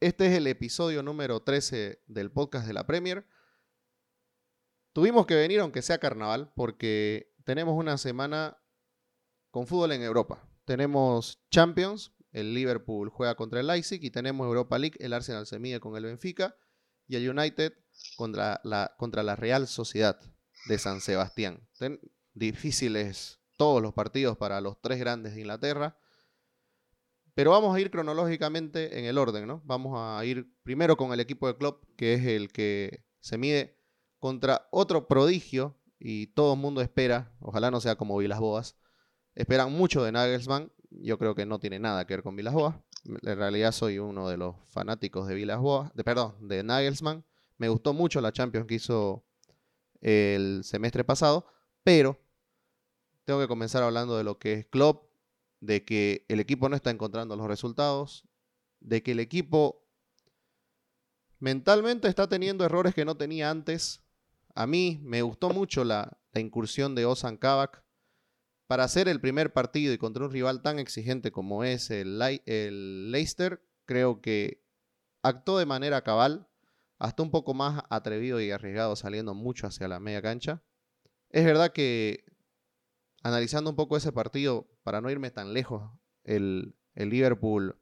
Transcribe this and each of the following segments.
Este es el episodio número 13 del podcast de la Premier. Tuvimos que venir aunque sea carnaval porque tenemos una semana con fútbol en Europa. Tenemos Champions, el Liverpool juega contra el Leipzig y tenemos Europa League, el Arsenal se mide con el Benfica y el United contra la, contra la Real Sociedad de San Sebastián. difíciles todos los partidos para los tres grandes de Inglaterra. Pero vamos a ir cronológicamente en el orden, ¿no? Vamos a ir primero con el equipo de club, que es el que se mide contra otro prodigio y todo el mundo espera, ojalá no sea como Vilas Boas, esperan mucho de Nagelsmann. Yo creo que no tiene nada que ver con Vilas Boas. En realidad soy uno de los fanáticos de Vilas Boas, de, perdón, de Nagelsmann. Me gustó mucho la Champions que hizo el semestre pasado, pero tengo que comenzar hablando de lo que es Klopp de que el equipo no está encontrando los resultados, de que el equipo mentalmente está teniendo errores que no tenía antes. A mí me gustó mucho la, incursión de Ozan Kabak para hacer el primer partido y contra un rival tan exigente como es el, el Leicester. Creo que actuó de manera cabal, hasta un poco más atrevido y arriesgado, saliendo mucho hacia la media cancha. Es verdad que analizando un poco ese partido, para no irme tan lejos, el, Liverpool,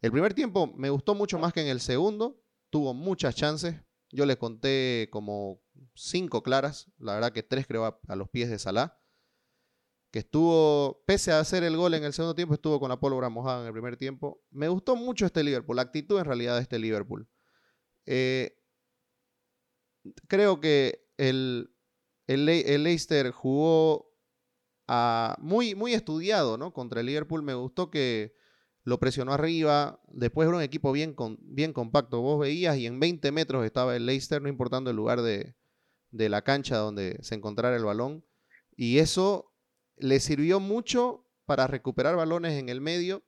el primer tiempo me gustó mucho más que en el segundo, tuvo muchas chances, yo le conté como cinco claras, la verdad que tres creo a, los pies de Salah, que estuvo, pese a hacer el gol en el segundo tiempo, estuvo con la pólvora mojada en el primer tiempo. Me gustó mucho este Liverpool, la actitud en realidad de este Liverpool. Eh, creo que el, el, el Leicester jugó muy, muy estudiado, ¿no? Contra el Liverpool me gustó que lo presionó arriba, después era un equipo bien, bien compacto, vos veías y en 20 metros estaba el Leicester, no importando el lugar de, de la cancha donde se encontrara el balón, y eso le sirvió mucho para recuperar balones en el medio,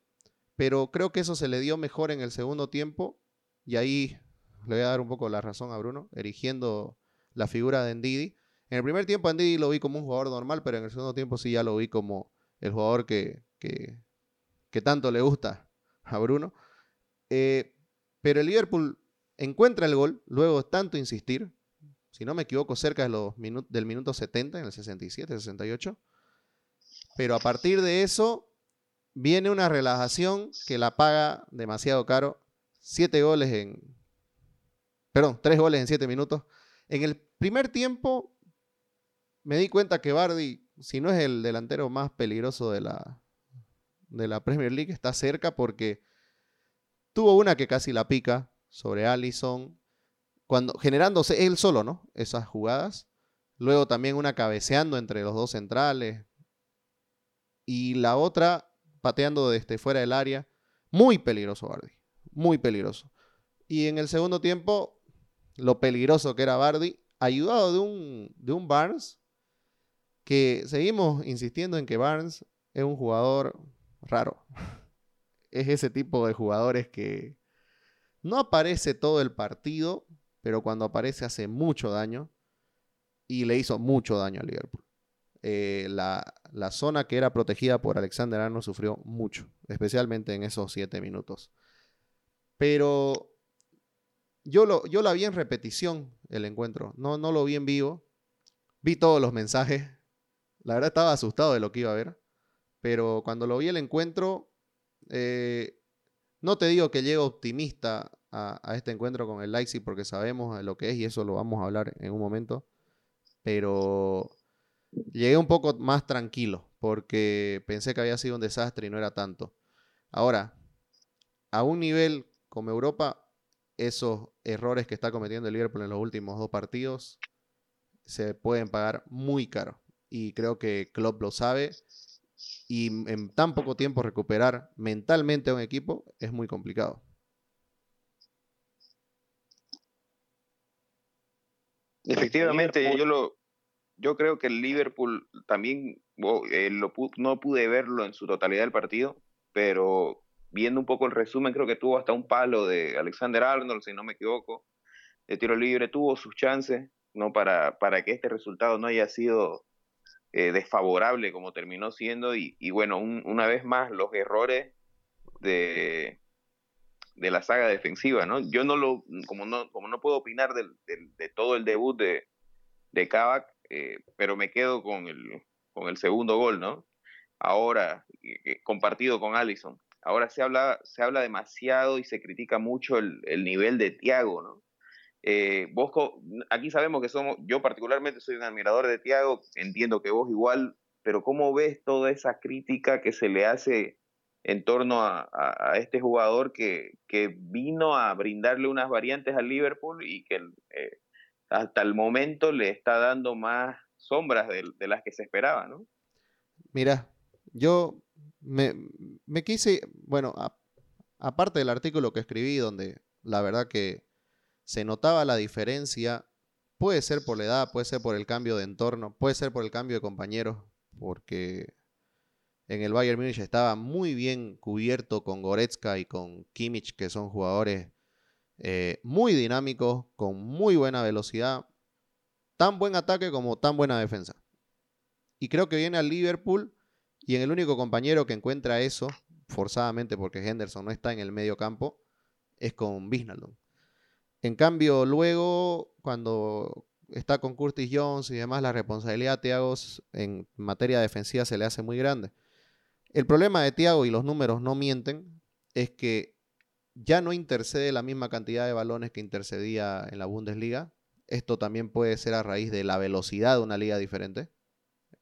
pero creo que eso se le dio mejor en el segundo tiempo, y ahí le voy a dar un poco la razón a Bruno, erigiendo la figura de Ndidi. En el primer tiempo Andy lo vi como un jugador normal, pero en el segundo tiempo sí ya lo vi como el jugador que, que, tanto le gusta a Bruno. Eh, pero el Liverpool encuentra el gol, luego de tanto insistir, si no me equivoco, cerca de los del minuto 70, en el 67, 68. Pero a partir de eso viene una relajación que la paga demasiado caro. Siete goles en... Perdón, tres goles en siete minutos. En el primer tiempo me di cuenta que Bardi, si no es el delantero más peligroso de la, de la Premier League, está cerca porque tuvo una que casi la pica sobre Allison, cuando, generándose él solo, ¿no? Esas jugadas. Luego también una cabeceando entre los dos centrales. Y la otra pateando desde fuera del área. Muy peligroso Bardi. Muy peligroso. Y en el segundo tiempo, lo peligroso que era Bardi, ayudado de un, de un Barnes que seguimos insistiendo en que Barnes es un jugador raro. Es ese tipo de jugadores que no aparece todo el partido, pero cuando aparece hace mucho daño y le hizo mucho daño al Liverpool. Eh, la, zona que era protegida por Alexander Arnold sufrió mucho, especialmente en esos siete minutos. Pero yo, lo, yo la vi en repetición el encuentro, no, no lo vi en vivo. Vi todos los mensajes, la verdad estaba asustado de lo que iba a ver. Pero cuando lo vi el encuentro, eh, no te digo que llego optimista a, este encuentro con el Leipzig porque sabemos lo que es y eso lo vamos a hablar en un momento. Pero llegué un poco más tranquilo porque pensé que había sido un desastre y no era tanto. Ahora, a un nivel como Europa, esos errores que está cometiendo el Liverpool en los últimos dos partidos se pueden pagar muy caro y creo que Klopp lo sabe. Y en tan poco tiempo recuperar mentalmente a un equipo es muy complicado. Efectivamente, yo lo, yo creo que el Liverpool también eh, no pude verlo en su totalidad del partido, pero viendo un poco el resumen, creo que tuvo hasta un palo de Alexander Arnold, si no me equivoco, de tiro libre, tuvo sus chances, ¿no? Para, para que este resultado no haya sido eh, desfavorable como terminó siendo y, bueno, una vez más los errores de, de la saga defensiva, ¿no? Yo no lo, como no, como no puedo opinar de todo el debut de, de Kavak, eh, pero me quedo con el, con el segundo gol, ¿no? Ahora, eh, compartido con Allison. Ahora se habla, se habla demasiado y se critica mucho el, el nivel de Tiago, ¿no? Eh, aquí sabemos que somos, yo particularmente soy un admirador de Tiago, entiendo que vos igual, pero ¿cómo ves toda esa crítica que se le hace en torno a, este jugador que, que, vino a brindarle unas variantes al Liverpool y que eh, hasta el momento le está dando más sombras de, las que se esperaba, ¿no? Mira, yo me, quise, bueno, aparte del artículo que escribí, donde la verdad que se notaba la diferencia, puede ser por la edad, puede ser por el cambio de entorno, puede ser por el cambio de compañeros, porque en el Bayern Múnich estaba muy bien cubierto con Goretzka y con Kimmich, que son jugadores eh, muy dinámicos, con muy buena velocidad, tan buen ataque como tan buena defensa. Y creo que viene al Liverpool y en el único compañero que encuentra eso, forzadamente porque Henderson no está en el medio campo, es con Wijnaldum. En cambio, luego, cuando está con Curtis Jones y demás, la responsabilidad de Thiago en materia defensiva se le hace muy grande. El problema de Thiago, y los números no mienten, es que ya no intercede la misma cantidad de balones que intercedía en la Bundesliga. Esto también puede ser a raíz de la velocidad de una liga diferente.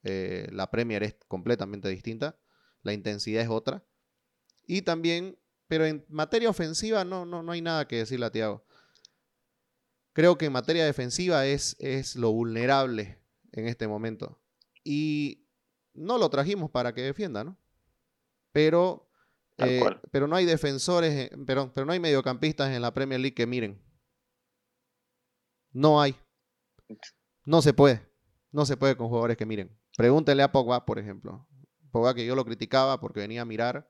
Eh, la Premier es completamente distinta, la intensidad es otra. Y también, pero en materia ofensiva no, no, no hay nada que decirle a Thiago. Creo que en materia defensiva es, es lo vulnerable en este momento. Y no lo trajimos para que defienda, ¿no? Pero eh, pero no hay defensores, eh, pero, no hay mediocampistas en la Premier League que miren. No hay. No se puede. No se puede con jugadores que miren. Pregúntenle a Pogba, por ejemplo. Pogba que yo lo criticaba porque venía a mirar.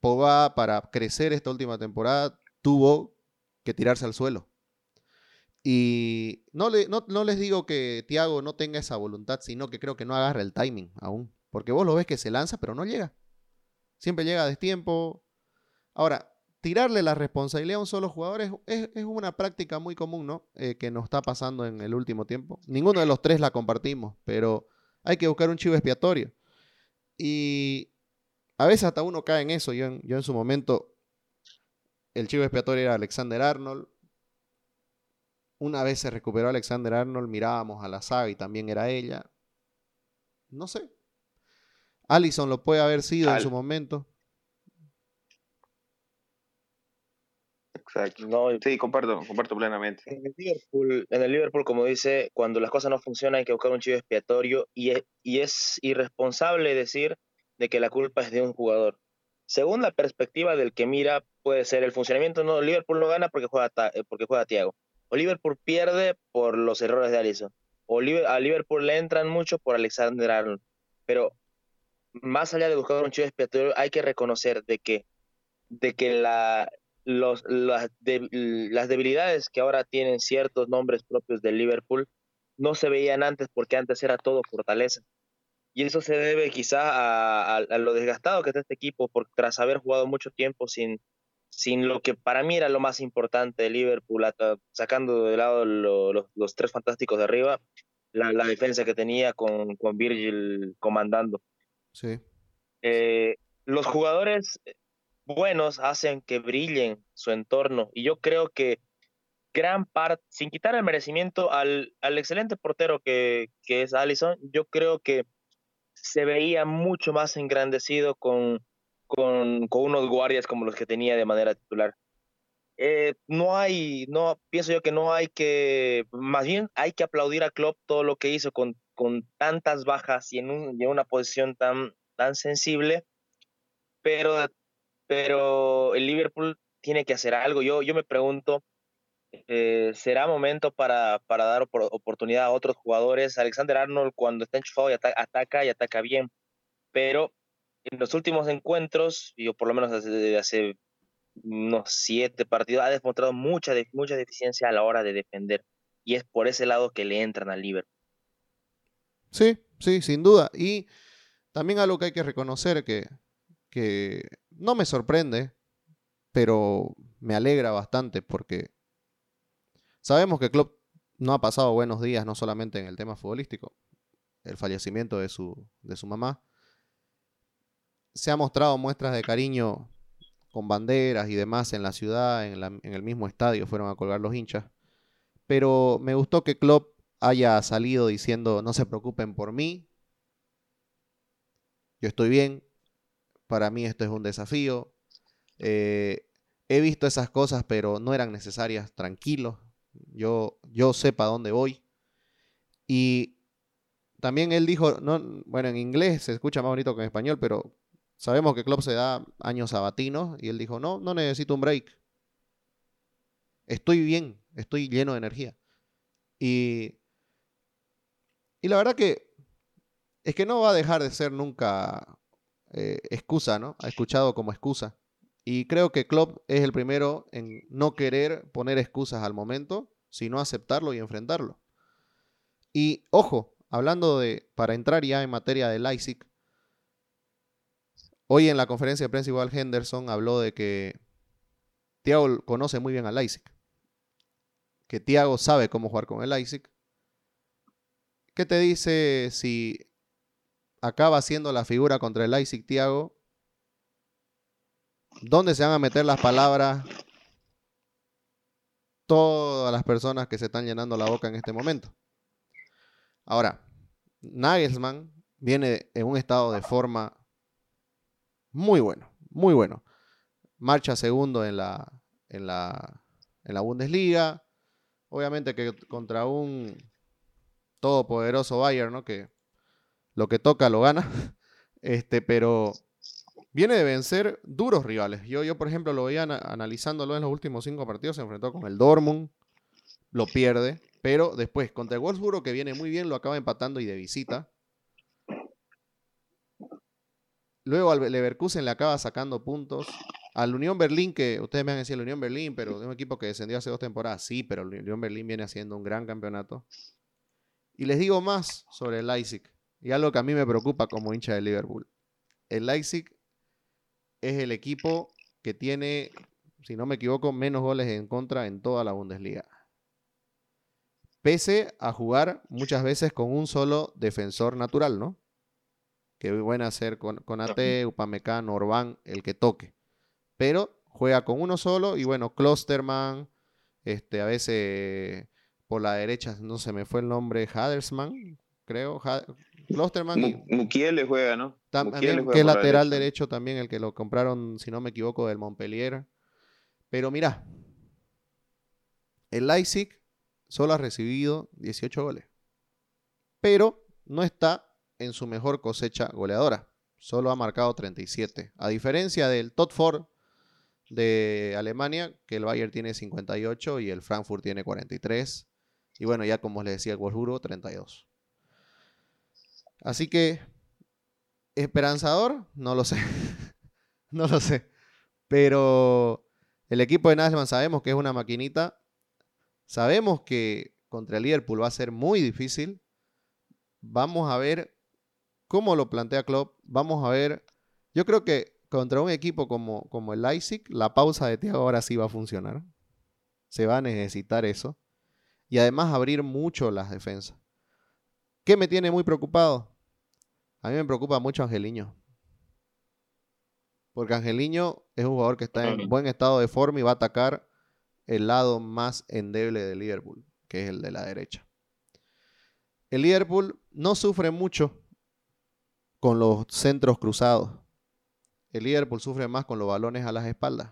Pogba para crecer esta última temporada tuvo que tirarse al suelo. Y no, le, no, no les digo que Thiago no tenga esa voluntad, sino que creo que no agarra el timing aún. Porque vos lo ves que se lanza, pero no llega. Siempre llega a destiempo. Ahora, tirarle la responsabilidad a un solo jugador es, una práctica muy común, ¿no? Eh, que nos está pasando en el último tiempo. Ninguno de los tres la compartimos, pero hay que buscar un chivo expiatorio. Y a veces hasta uno cae en eso. Yo yo en su momento, el chivo expiatorio era Alexander Arnold. Una vez se recuperó Alexander Arnold, mirábamos a la saga y también era ella. No sé, Allison lo puede haber sido en su momento. Exacto. sí, comparto, comparto plenamente. En el, Liverpool, como dice, cuando las cosas no funcionan hay que buscar un chivo expiatorio y es, y es irresponsable decir de que la culpa es de un jugador. Según la perspectiva del que mira, puede ser el funcionamiento, no, Liverpool no gana porque juega, eh, porque juega Thiago. O Liverpool pierde por los errores de Allison. O a Liverpool le entran mucho por Alexander Arnold. Pero más allá de buscar un chivo expiatorio, hay que reconocer de que, de que la, las, debilidades que ahora tienen ciertos nombres propios del Liverpool no se veían antes porque antes era todo fortaleza. Y eso se debe quizá a, lo desgastado que está este equipo por, tras haber jugado mucho tiempo sin, sin lo que para mí era lo más importante de Liverpool, sacando de lado los, los, tres fantásticos de arriba, la, la defensa que tenía con, con Virgil comandando. Sí. Eh, los jugadores buenos hacen que brillen su entorno y yo creo que gran parte, sin quitar el merecimiento al, al excelente portero que, que, es Allison, yo creo que se veía mucho más engrandecido con, con, unos guardias como los que tenía de manera titular. Eh, no hay, no, pienso yo que no hay que, más bien hay que aplaudir a Klopp todo lo que hizo con con tantas bajas y en, un, una posición tan, tan sensible, pero, pero el Liverpool tiene que hacer algo. Yo, yo me pregunto, eh, ¿será momento para, para dar oportunidad a otros jugadores? Alexander Arnold cuando está enchufado y ataca y ataca bien, pero en los últimos encuentros, yo por lo menos desde hace unos siete partidos, ha demostrado mucha, mucha deficiencia a la hora de defender. Y es por ese lado que le entran al Liverpool. Sí, sí, sin duda. Y también algo que hay que reconocer que, que no me sorprende pero me alegra bastante porque sabemos que Klopp no ha pasado buenos días, no solamente en el tema futbolístico, el fallecimiento de su, de su mamá. Se ha mostrado muestras de cariño con banderas y demás en la ciudad, en, el mismo estadio fueron a colgar los hinchas. Pero me gustó que Klopp haya salido diciendo, no se preocupen por mí, yo estoy bien, para mí esto es un desafío, eh, he visto esas cosas, pero no eran necesarias, tranquilo, yo, yo sé para dónde voy. Y también él dijo, no, bueno, en inglés se escucha más bonito que en español, pero sabemos que Klopp se da años sabatinos y él dijo, no, no necesito un break. Estoy bien, estoy lleno de energía. Y, y la verdad que es que no va a dejar de ser nunca eh, excusa, ¿no? Ha escuchado como excusa. Y creo que Klopp es el primero en no querer poner excusas al momento, sino aceptarlo y enfrentarlo. Y ojo, hablando de, para entrar ya en materia de Leipzig, hoy en la conferencia de prensa igual Henderson habló de que Thiago conoce muy bien a Leipzig, que Thiago sabe cómo jugar con el Leipzig. ¿Qué te dice si acaba siendo la figura contra el Leipzig Thiago ¿Dónde se van a meter las palabras todas las personas que se están llenando la boca en este momento? Ahora, Nagelsmann viene en un estado de forma muy bueno, muy bueno. Marcha segundo en la, en la, en la Bundesliga. Obviamente que contra un todopoderoso Bayern, ¿no? Que lo que toca lo gana. Este, pero viene de vencer duros rivales. Yo, yo por ejemplo, lo veía analizándolo en los últimos cinco partidos. Se enfrentó con el Dortmund, lo pierde, pero después contra el Wolfsburgo, que viene muy bien, lo acaba empatando y de visita. Luego al Leverkusen le acaba sacando puntos. Al Unión Berlín, que ustedes me han dicho el Unión Berlín, pero es un equipo que descendió hace dos temporadas. Sí, pero el Unión Berlín viene haciendo un gran campeonato. Y les digo más sobre el Leipzig. Y algo que a mí me preocupa como hincha de Liverpool. El Leipzig es el equipo que tiene, si no me equivoco, menos goles en contra en toda la Bundesliga. Pese a jugar muchas veces con un solo defensor natural, ¿no? Que buena hacer con, con AT, Upamecano, Orbán, el que toque. Pero juega con uno solo y bueno, Klosterman, este, a veces por la derecha, no se me fue el nombre, Hadersman, creo, Klosterman. Mukiele juega, ¿no? También, que es lateral derecho también, el que lo compraron, si no me equivoco, del Montpellier. Pero mira, el Leipzig solo ha recibido 18 goles. Pero no está en su mejor cosecha goleadora. Solo ha marcado 37. A diferencia del Top Ford de Alemania, que el Bayern tiene 58 y el Frankfurt tiene 43. Y bueno, ya como les decía, el Wolfsburgo 32. Así que, ¿esperanzador? No lo sé. no lo sé. Pero el equipo de Nagelsmann sabemos que es una maquinita. Sabemos que contra el Liverpool va a ser muy difícil. Vamos a ver cómo lo plantea Klopp. Vamos a ver. Yo creo que contra un equipo como, como el Leipzig, la pausa de Thiago ahora sí va a funcionar. Se va a necesitar eso. Y además abrir mucho las defensas. ¿Qué me tiene muy preocupado? A mí me preocupa mucho Angeliño. Porque Angeliño es un jugador que está en buen estado de forma y va a atacar el lado más endeble de Liverpool, que es el de la derecha. El Liverpool no sufre mucho con los centros cruzados. El Liverpool sufre más con los balones a las espaldas.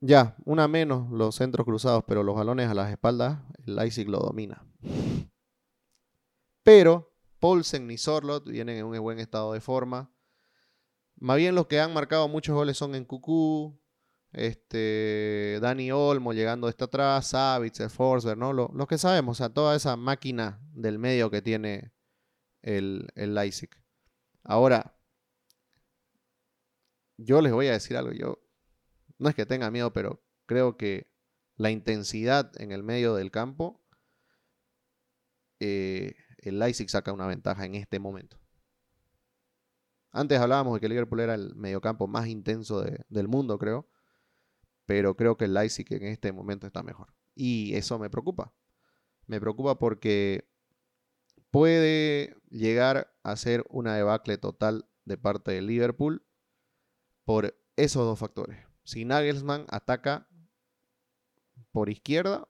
Ya, una menos los centros cruzados, pero los balones a las espaldas, el Leipzig lo domina. Pero Paulsen y Sorlot vienen en un buen estado de forma. Más bien los que han marcado muchos goles son en Cucú, este, Dani Olmo llegando hasta atrás, Savitz, Forsberg, ¿no? Lo, los que sabemos, o sea, toda esa máquina del medio que tiene el, el. Ahora, yo les voy a decir algo, yo no es que tenga miedo, pero creo que la intensidad en el medio del campo, eh, el Leipzig saca una ventaja en este momento. Antes hablábamos de que Liverpool era el mediocampo más intenso del mundo, creo. Pero creo que el Leipzig en este momento está mejor. Y eso me preocupa. Me preocupa porque puede llegar a ser una debacle total de parte de Liverpool por esos dos factores. Si Nagelsmann ataca por izquierda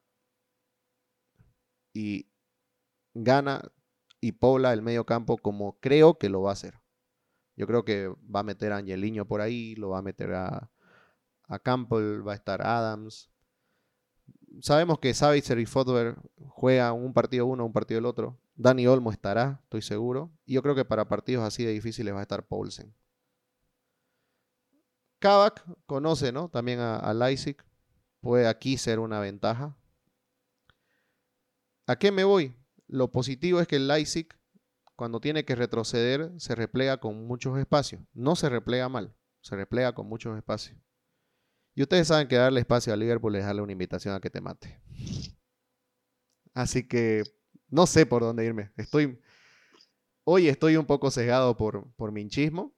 y gana y pobla el medio campo como creo que lo va a hacer. Yo creo que va a meter a Angeliño por ahí, lo va a meter a, a Campbell, va a estar Adams. Sabemos que Savitzer y Fodber juegan un partido uno, un partido el otro. Dani Olmo estará, estoy seguro. Y yo creo que para partidos así de difíciles va a estar Paulsen. Kavak conoce ¿no? también a, a. Puede aquí ser una ventaja. ¿A qué me voy? Lo positivo es que el Leipzig, cuando tiene que retroceder, se replega con muchos espacios. No se replega mal, se replega con muchos espacios. Y ustedes saben que darle espacio a Liverpool es darle una invitación a que te mate. Así que no sé por dónde irme. Estoy. Hoy estoy un poco cegado por, por mi hinchismo.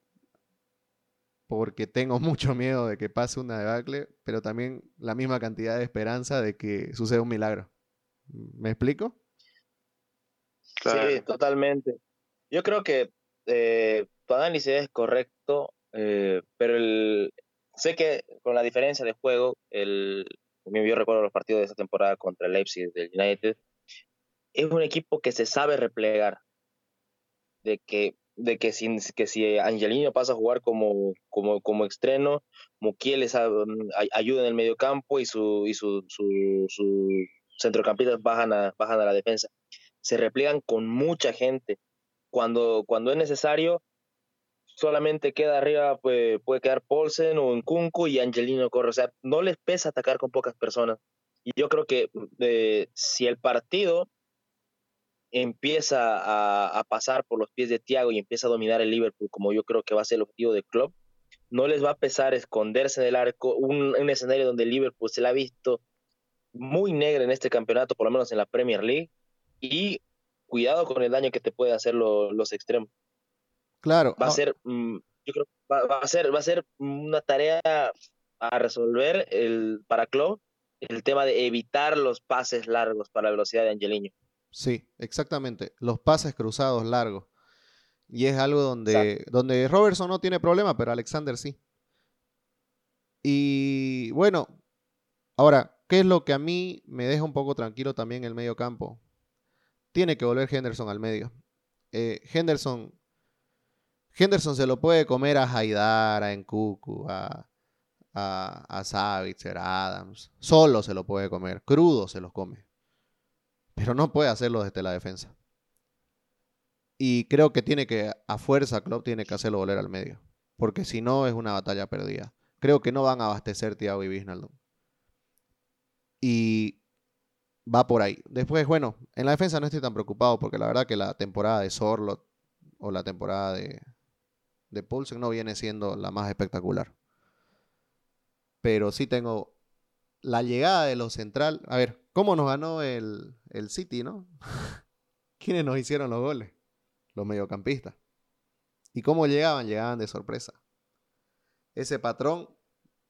Porque tengo mucho miedo de que pase una debacle, pero también la misma cantidad de esperanza de que suceda un milagro. ¿Me explico? Sí, totalmente. Yo creo que eh, tu análisis es correcto, eh, pero el, sé que con la diferencia de juego, el, yo recuerdo los partidos de esa temporada contra el Leipzig del United, es un equipo que se sabe replegar, de que de que si, que si Angelino pasa a jugar como, como, como extremo, Mukiel ayuda en el medio campo y su, y su, su, su centrocampistas bajan a, bajan a la defensa se replegan con mucha gente. Cuando, cuando es necesario, solamente queda arriba, puede, puede quedar Paulsen o Nkunku y Angelino corre. O sea, no les pesa atacar con pocas personas. Y yo creo que eh, si el partido empieza a, pasar por los pies de Thiago y empieza a dominar el Liverpool, como yo creo que va a ser el objetivo del club, no les va a pesar esconderse del arco, un, un escenario donde el Liverpool se la ha visto muy negra en este campeonato, por lo menos en la Premier League, y cuidado con el daño que te puede hacer los extremos. Claro. Va a ser, mm, yo creo, va, a ser, va a ser una tarea a resolver el, para Klopp el tema de evitar los pases largos para la velocidad de Angeliño. Sí, exactamente. Los pases cruzados largos. Y es algo donde, donde Robertson no tiene problema, pero Alexander sí. Y bueno, ahora, ¿qué es lo que a mí me deja un poco tranquilo también el medio campo? tiene que volver Henderson al medio. Eh, Henderson, Henderson se lo puede comer a Haidar, a Enkuku, a, a, a Savitzer, a Adams. Solo se lo puede comer, crudo se los come. Pero no puede hacerlo desde la defensa. Y creo que tiene que, a fuerza, Klopp tiene que hacerlo volver al medio. Porque si no, es una batalla perdida. Creo que no van a abastecer Thiago y Wijnaldum. Y va por ahí. Después, bueno, en la defensa no estoy tan preocupado porque la verdad que la temporada de Sorlot o la temporada de, de no viene siendo la más espectacular. Pero sí tengo la llegada de los central. A ver, ¿cómo nos ganó el, el City, no? ¿Quiénes nos hicieron los goles? Los mediocampistas. ¿Y cómo llegaban? Llegaban de sorpresa. Ese patrón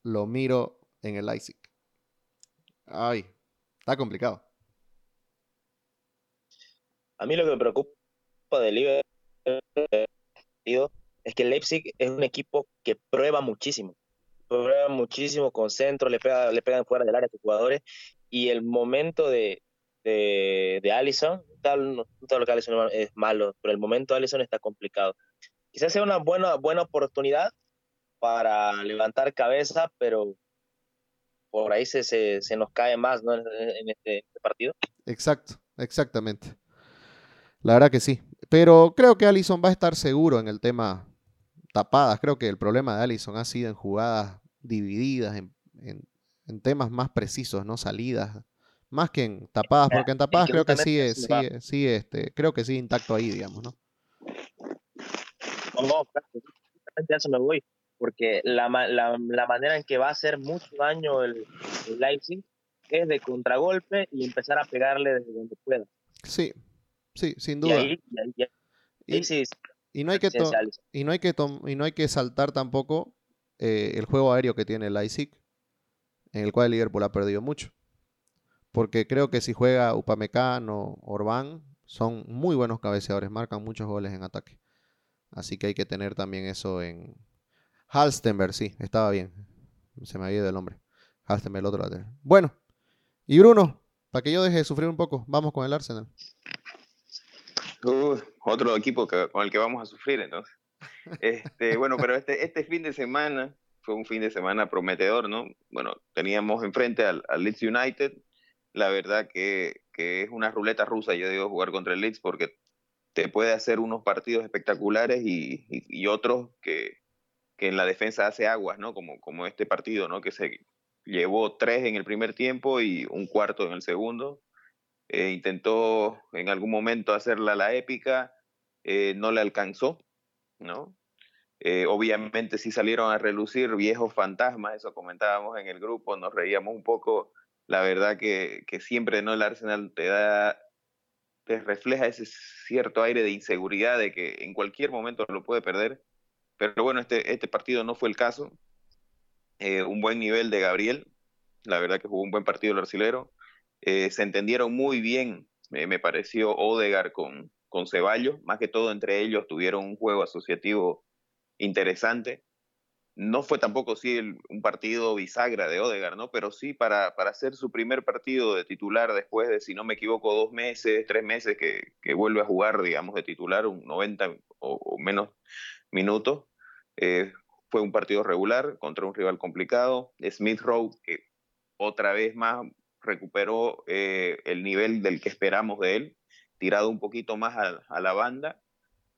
lo miro en el Leipzig. Ay, está complicado. A mí lo que me preocupa del Liverpool es que el Leipzig es un equipo que prueba muchísimo. Muchísimo con centro, le, pega, le pegan fuera del área a sus jugadores. Y el momento de, de, de Allison, tal, no que es malo, pero el momento de Allison está complicado. Quizás sea una buena, buena oportunidad para levantar cabeza, pero por ahí se, se, se nos cae más ¿no? en, este, este partido. Exacto, exactamente. La verdad que sí. Pero creo que Allison va a estar seguro en el tema tapadas. Creo que el problema de Allison ha sido en jugadas divididas, en, temas más precisos, ¿no? Salidas. Más que en tapadas, porque en tapadas creo que sigue, sigue, sigue, este, creo que sigue intacto ahí, digamos, ¿no? No, no, ya se me voy. Porque la, la, la, manera en que va a hacer mucho daño el, el Leipzig es de contragolpe y empezar a pegarle desde donde pueda. Sí, Sí, sin duda. Y ahí, sí, Y no hay que, y no hay que, y no hay que saltar tampoco eh, el juego aéreo que tiene el Leipzig, en el cual el Liverpool ha perdido mucho. Porque creo que si juega Upamecano o Orbán, son muy buenos cabeceadores, marcan muchos goles en ataque. Así que hay que tener también eso en... Halstenberg, sí, estaba bien. Se me había ido el nombre. Halstenberg, el otro lateral. Bueno, y Bruno, para que yo deje de sufrir un poco, vamos con el Arsenal. Otro equipo con el que vamos a sufrir entonces. Este, bueno, pero este, este fin de semana fue un fin de semana prometedor, ¿no? Bueno, teníamos enfrente al, al Leeds United, la verdad que, que, es una ruleta rusa, yo digo, jugar contra el Leeds porque te puede hacer unos partidos espectaculares y, y, otros que, que, en la defensa hace aguas, ¿no? Como, como este partido, ¿no? Que se llevó tres en el primer tiempo y un cuarto en el segundo. Eh, intentó en algún momento hacerla la épica, eh, no le alcanzó, ¿no? Eh, obviamente sí salieron a relucir viejos fantasmas, eso comentábamos en el grupo, nos reíamos un poco la verdad que, que siempre no el Arsenal te da, te refleja ese cierto aire de inseguridad de que en cualquier momento lo puede perder. Pero bueno, este, este partido no fue el caso. Eh, un buen nivel de Gabriel, la verdad que jugó un buen partido el arcilero. Eh, se entendieron muy bien, me pareció, Odegar con, con Ceballos, más que todo entre ellos tuvieron un juego asociativo interesante no fue tampoco sí un partido bisagra de Odegar, ¿no? Pero sí para, para hacer su primer partido de titular después de, si no me equivoco, dos meses, tres meses que, que vuelve a jugar, digamos, de titular, un 90 o, menos minutos. Eh, fue un partido regular contra un rival complicado. Smith Rowe, que otra vez más recuperó eh, el nivel del que esperamos de él, tirado un poquito más a, la banda,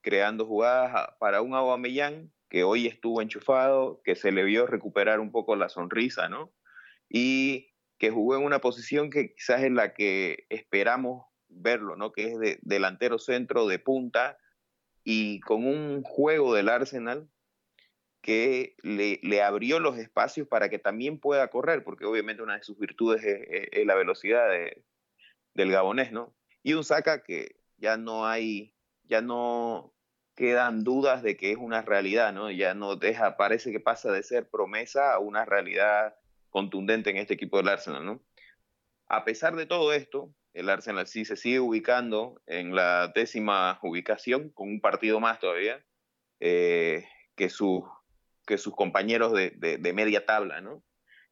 creando jugadas para un Aubameyang que hoy estuvo enchufado, que se le vio recuperar un poco la sonrisa, ¿no? Y que jugó en una posición que quizás es la que esperamos verlo, ¿no? Que es de delantero centro de punta y con un juego del Arsenal que le, abrió los espacios para que también pueda correr, porque obviamente una de sus virtudes es, la velocidad de, del gabonés, ¿no? Y un saca que ya no hay, ya no, quedan dudas de que es una realidad, ¿no? Ya no deja, parece que pasa de ser promesa a una realidad contundente en este equipo del Arsenal, ¿no? A pesar de todo esto, el Arsenal sí se sigue ubicando en la décima ubicación, con un partido más todavía, eh, que, su, que sus compañeros de, de, media tabla, ¿no?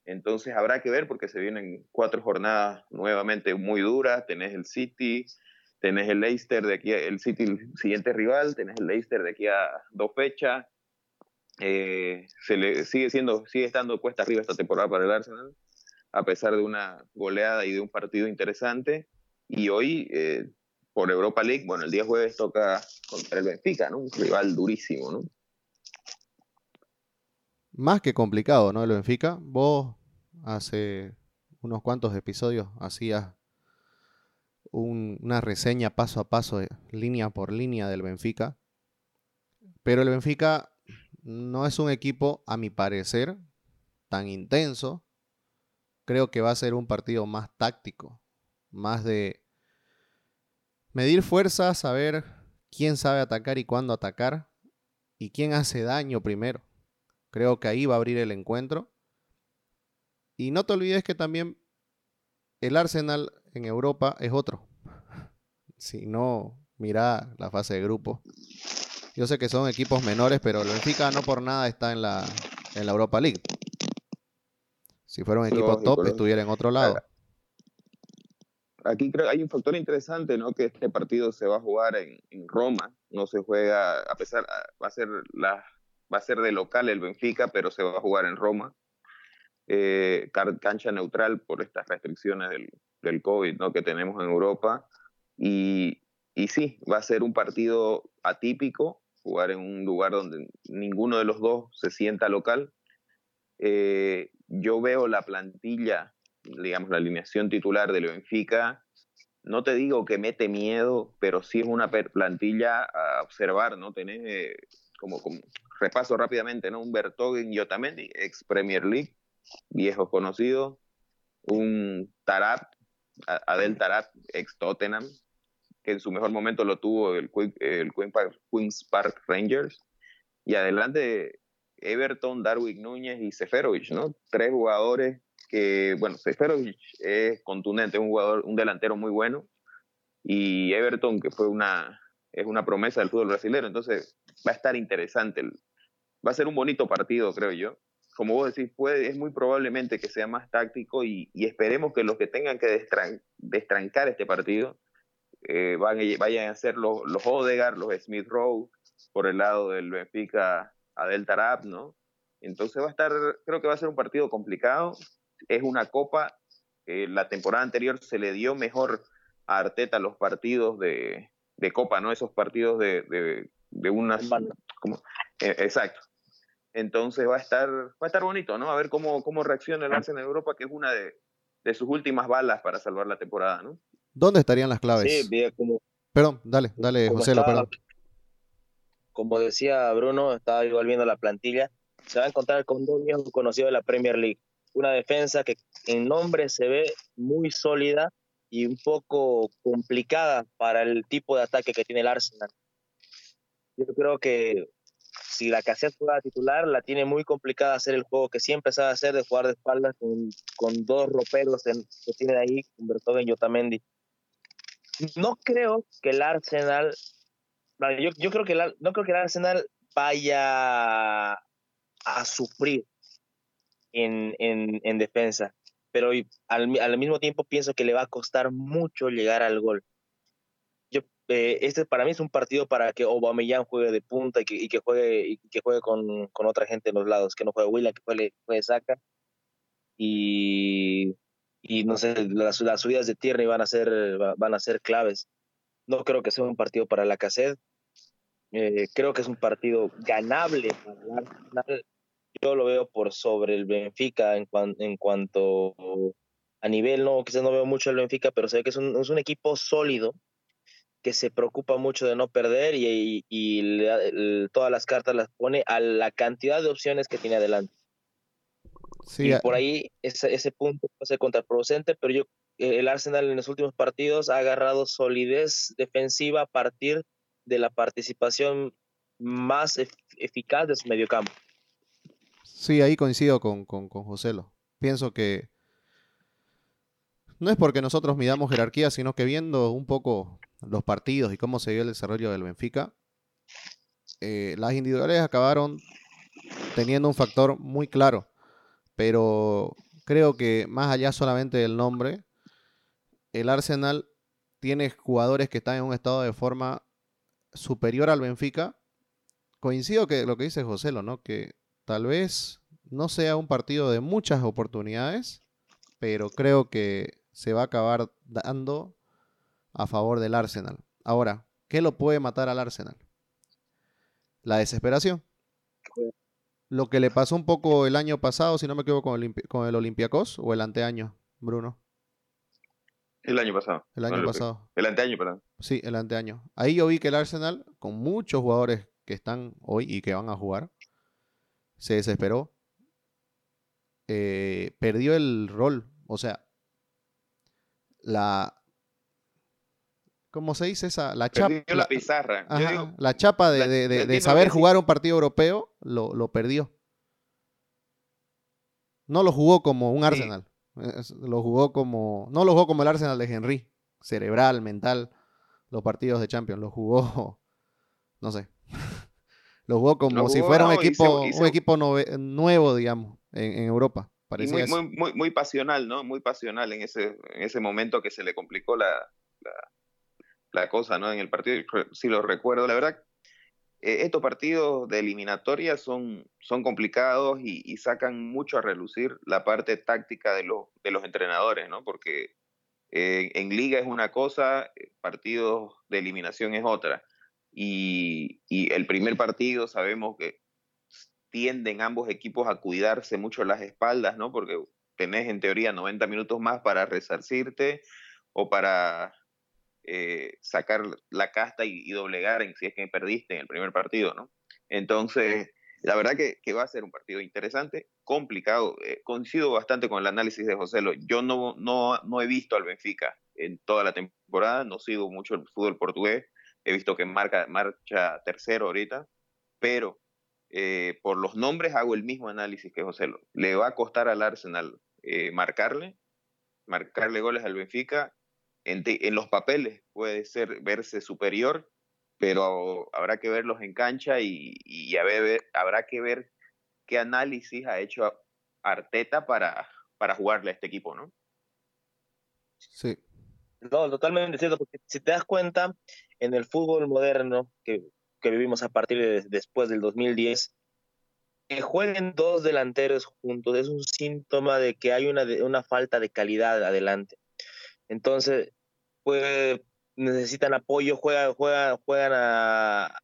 Entonces habrá que ver porque se vienen cuatro jornadas nuevamente muy duras, tenés el City, tenés el Leicester de aquí, el City, el siguiente rival, tenés el Leicester de aquí a dos fechas. Eh, se le sigue siendo, sigue estando cuesta arriba esta temporada para el Arsenal, a pesar de una goleada y de un partido interesante. Y hoy, eh, por Europa League, bueno, el día jueves toca contra el Benfica, ¿no? Un rival durísimo, ¿no? Más que complicado, ¿no? El Benfica. Vos hace unos cuantos episodios hacías una reseña paso a paso, línea por línea del Benfica. Pero el Benfica no es un equipo, a mi parecer, tan intenso. Creo que va a ser un partido más táctico, más de medir fuerzas, saber quién sabe atacar y cuándo atacar y quién hace daño primero. Creo que ahí va a abrir el encuentro. Y no te olvides que también el Arsenal en Europa es otro. Si no, mira la fase de grupo. Yo sé que son equipos menores, pero el Benfica no por nada está en la, en la Europa League. Si fuera un equipo top, estuviera en otro lado. Aquí creo que hay un factor interesante, ¿no? Que este partido se va a jugar en, en Roma, no se juega, a pesar, va a ser la, va a ser de local el Benfica, pero se va a jugar en Roma. Eh, cancha neutral por estas restricciones del, del COVID ¿no? que tenemos en Europa. Y, y sí, va a ser un partido atípico, jugar en un lugar donde ninguno de los dos se sienta local. Eh, yo veo la plantilla, digamos, la alineación titular del Benfica. No te digo que mete miedo, pero sí es una plantilla a observar, ¿no? Tenés, eh, como, como, repaso rápidamente, ¿no? Un Bertogen y Otamendi, ex Premier League, viejos conocidos. Un Tarap, Adel Tarap, ex Tottenham, que en su mejor momento lo tuvo el, el Queens Park Rangers. Y adelante Everton, Darwin Núñez y Seferovic, ¿no? Tres jugadores que, bueno, Seferovic es contundente, es un jugador, un delantero muy bueno. Y Everton, que fue una, es una promesa del fútbol brasileño, entonces va a estar interesante. Va a ser un bonito partido, creo yo. Como vos decís, puede, es muy probablemente que sea más táctico y, esperemos que los que tengan que destrancar este partido eh, vayan a ser los, los Odegaard, los Smith Rowe, por el lado del Benfica Adel Tarab, ¿no? Entonces va a estar, creo que va a ser un partido complicado. Es una copa. la temporada anterior se le dio mejor a Arteta los partidos de, de copa, ¿no? Esos partidos de, de unas... Como, eh, exacto. Entonces va a estar, va a estar bonito, ¿no? A ver cómo, cómo reacciona el Arsenal en Europa, que es una de, de, sus últimas balas para salvar la temporada, ¿no? ¿Dónde estarían las claves? Sí, bien, como, Perdón, dale, dale, José, perdón como decía Bruno, estaba igual viendo la plantilla, se va a encontrar con dos viejos conocidos de la Premier League. Una defensa que en nombre se ve muy sólida y un poco complicada para el tipo de ataque que tiene el Arsenal. Yo creo que si la Casillas juega titular, la tiene muy complicada hacer el juego que siempre sabe hacer de jugar de espaldas con, con dos roperos que tiene ahí, con Bertoghen y Otamendi. No creo que el Arsenal yo, yo creo que no creo que el Arsenal vaya a sufrir en, en, en defensa, pero al, al, mismo tiempo pienso que le va a costar mucho llegar al gol. Eh, este para mí es un partido para que Aubameyang juegue de punta y que, juegue, y que juegue con, con, otra gente en los lados, que no juegue Willa, que juegue, juegue Saka. Y, y no sé, las, las subidas de Tierney van a ser, van a ser claves. No creo que sea un partido para la cassette. Eh, creo que es un partido ganable Yo lo veo por sobre el Benfica en, en cuanto a nivel, no, quizás no veo mucho el Benfica, pero sé que es un, es un equipo sólido que se preocupa mucho de no perder y, y, todas las cartas las pone a la cantidad de opciones que tiene adelante. Sí, y por ahí ese, ese punto puede ser contraproducente, pero yo el Arsenal en los últimos partidos ha agarrado solidez defensiva a partir de la participación más eficaz de su mediocampo. Sí, ahí coincido con, con, con Joselo. Pienso que no es porque nosotros midamos jerarquía, sino que viendo un poco los partidos y cómo se dio el desarrollo del Benfica, eh, las individuales acabaron teniendo un factor muy claro, pero creo que más allá solamente del nombre, el Arsenal tiene jugadores que están en un estado de forma superior al Benfica. Coincido que lo que dice José, ¿no? Que tal vez no sea un partido de muchas oportunidades, pero creo que se va a acabar dando a favor del Arsenal. Ahora, ¿qué lo puede matar al Arsenal? La desesperación. Lo que le pasó un poco el año pasado, si no me equivoco, con el, con el Olympiacos o el anteaño, Bruno. El año pasado. El año pasado. El anteaño, perdón. Sí, el anteaño. Ahí yo vi que el Arsenal, con muchos jugadores que están hoy y que van a jugar, se desesperó. Eh, perdió el rol. O sea, la. ¿Cómo se dice esa? La chapa. la pizarra. la chapa de, saber jugar un partido europeo lo, lo, perdió. No lo jugó como un Arsenal. Lo jugó como. No lo jugó como el Arsenal de Henry. Cerebral, mental. Los partidos de Champions. Lo jugó. No sé. lo jugó como si fuera un equipo, un equipo nuevo, digamos, en, Europa. Muy, muy, muy, pasional, ¿no? Muy pasional en ese, en ese momento que se le complicó la, la, la cosa, ¿no? En el partido, si lo recuerdo, la verdad, eh, estos partidos de eliminatoria son, son complicados y, sacan mucho a relucir la parte táctica de, los de los entrenadores, ¿no? Porque eh, en liga es una cosa, eh, partidos de eliminación es otra. Y, y, el primer partido sabemos que tienden ambos equipos a cuidarse mucho las espaldas, ¿no? Porque tenés en teoría 90 minutos más para resarcirte o para eh, sacar la casta y, doblegar en si es que perdiste en el primer partido, ¿no? Entonces, la verdad que, va a ser un partido interesante, complicado. Eh, coincido bastante con el análisis de José Lo. Yo no, no, no he visto al Benfica en toda la temporada. No sigo mucho el fútbol portugués. He visto que marca, marcha tercero ahorita, pero eh, por los nombres hago el mismo análisis que José. Le va a costar al Arsenal eh, marcarle, marcarle goles al Benfica. En, en, los papeles puede ser verse superior, pero habrá que verlos en cancha y, y ver, habrá que ver qué análisis ha hecho Arteta para, para jugarle a este equipo, ¿no? Sí. No, totalmente cierto, porque si te das cuenta, en el fútbol moderno que, que vivimos a partir de después del 2010, que jueguen dos delanteros juntos es un síntoma de que hay una, una falta de calidad adelante. Entonces, pues, necesitan apoyo, juegan, juegan, juegan a,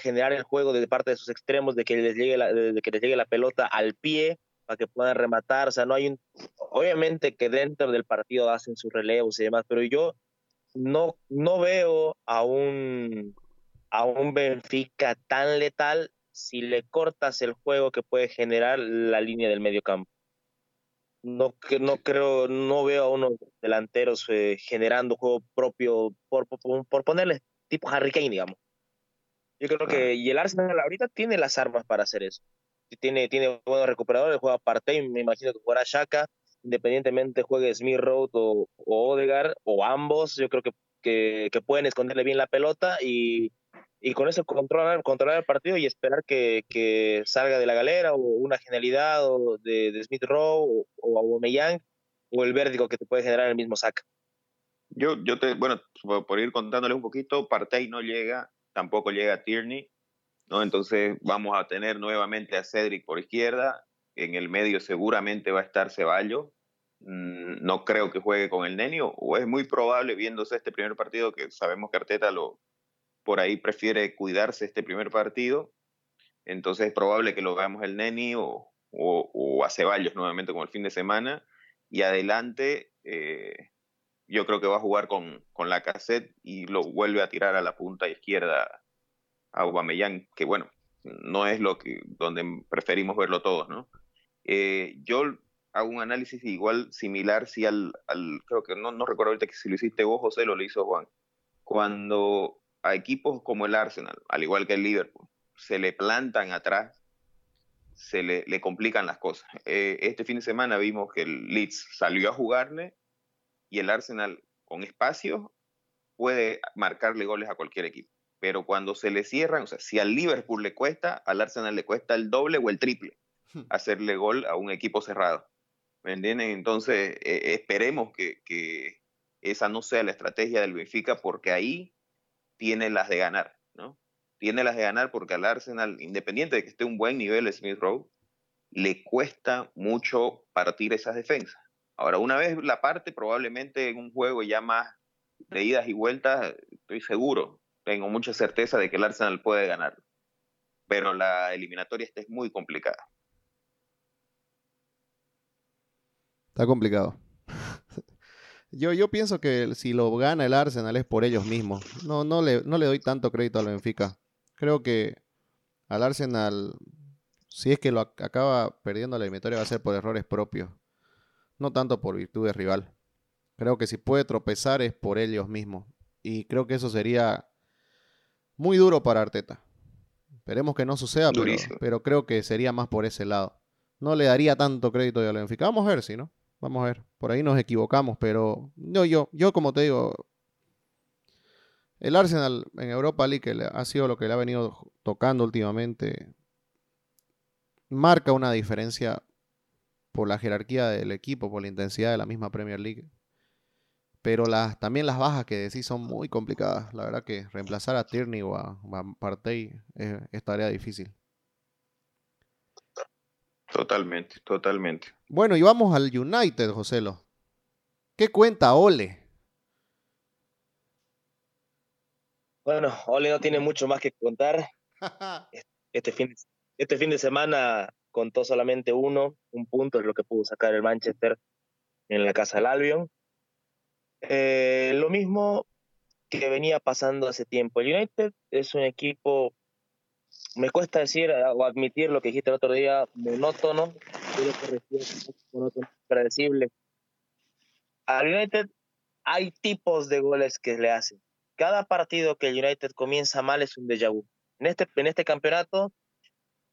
generar el juego de parte de sus extremos, de que les llegue la, de que les llegue la pelota al pie para que puedan rematar. O sea, no hay un. Obviamente que dentro del partido hacen sus relevos y demás, pero yo no, no veo a un, a un Benfica tan letal si le cortas el juego que puede generar la línea del medio campo. No, no creo, no veo a unos delanteros eh, generando juego propio por, por, por ponerle tipo Harry Kane, digamos. Yo creo que, y el Arsenal ahorita tiene las armas para hacer eso. Tiene, tiene buenos recuperadores, juega Partey, me imagino que jugará Shaka, independientemente juegue Smith Road o, o Odegaard, o ambos, yo creo que, que, que, pueden esconderle bien la pelota y, y con eso controlar, controlar el partido y esperar que, que salga de la galera o una genialidad o de, de Smith Rowe o, Aubameyang o el vértigo que te puede generar el mismo saca. Yo, yo te, bueno, por ir contándole un poquito, Partey no llega tampoco llega Tierney, ¿no? Entonces vamos a tener nuevamente a Cedric por izquierda, en el medio seguramente va a estar Ceballos, mm, no creo que juegue con el Nenio, o es muy probable viéndose este primer partido que sabemos que Arteta lo, por ahí prefiere cuidarse este primer partido, entonces es probable que lo veamos el Neni o, o, a Ceballos nuevamente con el fin de semana, y adelante eh, yo creo que va a jugar con, con la cassette y lo vuelve a tirar a la punta izquierda a Aubameyang, que bueno, no es lo que donde preferimos verlo todos, ¿no? Eh, yo hago un análisis igual similar si al, al creo que no, no recuerdo ahorita que si lo hiciste vos, José, lo hizo Juan. Cuando a equipos como el Arsenal, al igual que el Liverpool, se le plantan atrás, se le, le complican las cosas. Eh, este fin de semana vimos que el Leeds salió a jugarle y el Arsenal con espacio puede marcarle goles a cualquier equipo. Pero cuando se le cierran, o sea, si al Liverpool le cuesta, al Arsenal le cuesta el doble o el triple hmm. hacerle gol a un equipo cerrado. ¿Me entienden? Entonces, eh, esperemos que, que, esa no sea la estrategia del Benfica, porque ahí tiene las de ganar, ¿no? Tiene las de ganar porque al Arsenal, independiente de que esté un buen nivel Smith Rowe, le cuesta mucho partir esas defensas. Ahora, una vez la parte, probablemente en un juego ya más de idas y vueltas, estoy seguro, tengo mucha certeza de que el Arsenal puede ganar. Pero la eliminatoria esta es muy complicada. Está complicado. Yo, yo pienso que si lo gana el Arsenal es por ellos mismos. No, no, le, no le doy tanto crédito al Benfica. Creo que al Arsenal, si es que lo acaba perdiendo la eliminatoria, va a ser por errores propios no tanto por virtud de rival. Creo que si puede tropezar es por ellos mismos. Y creo que eso sería muy duro para Arteta. Esperemos que no suceda, pero, creo que sería más por ese lado. No le daría tanto crédito a Benfica. Vamos a ver si, ¿no? Vamos a ver. Por ahí nos equivocamos, pero yo, yo, yo como te digo, el Arsenal en Europa League ha sido lo que le ha venido tocando últimamente. Marca una diferencia por la jerarquía del equipo, por la intensidad de la misma Premier League. Pero las, también las bajas que decís son muy complicadas. La verdad que reemplazar a Tierney o a, Partey es, tarea difícil. Totalmente, totalmente. Bueno, y vamos al United, Joselo. ¿Qué cuenta Ole? Bueno, Ole no tiene mucho más que contar. este, fin, este fin de semana contó solamente uno, un punto es lo que pudo sacar el Manchester en la casa del Albion. Eh, lo mismo que venía pasando hace tiempo. El United es un equipo, me cuesta decir o admitir lo que dijiste el otro día, monótono, predecible. Al United hay tipos de goles que le hacen. Cada partido que el United comienza mal es un déjà vu. En este, en este campeonato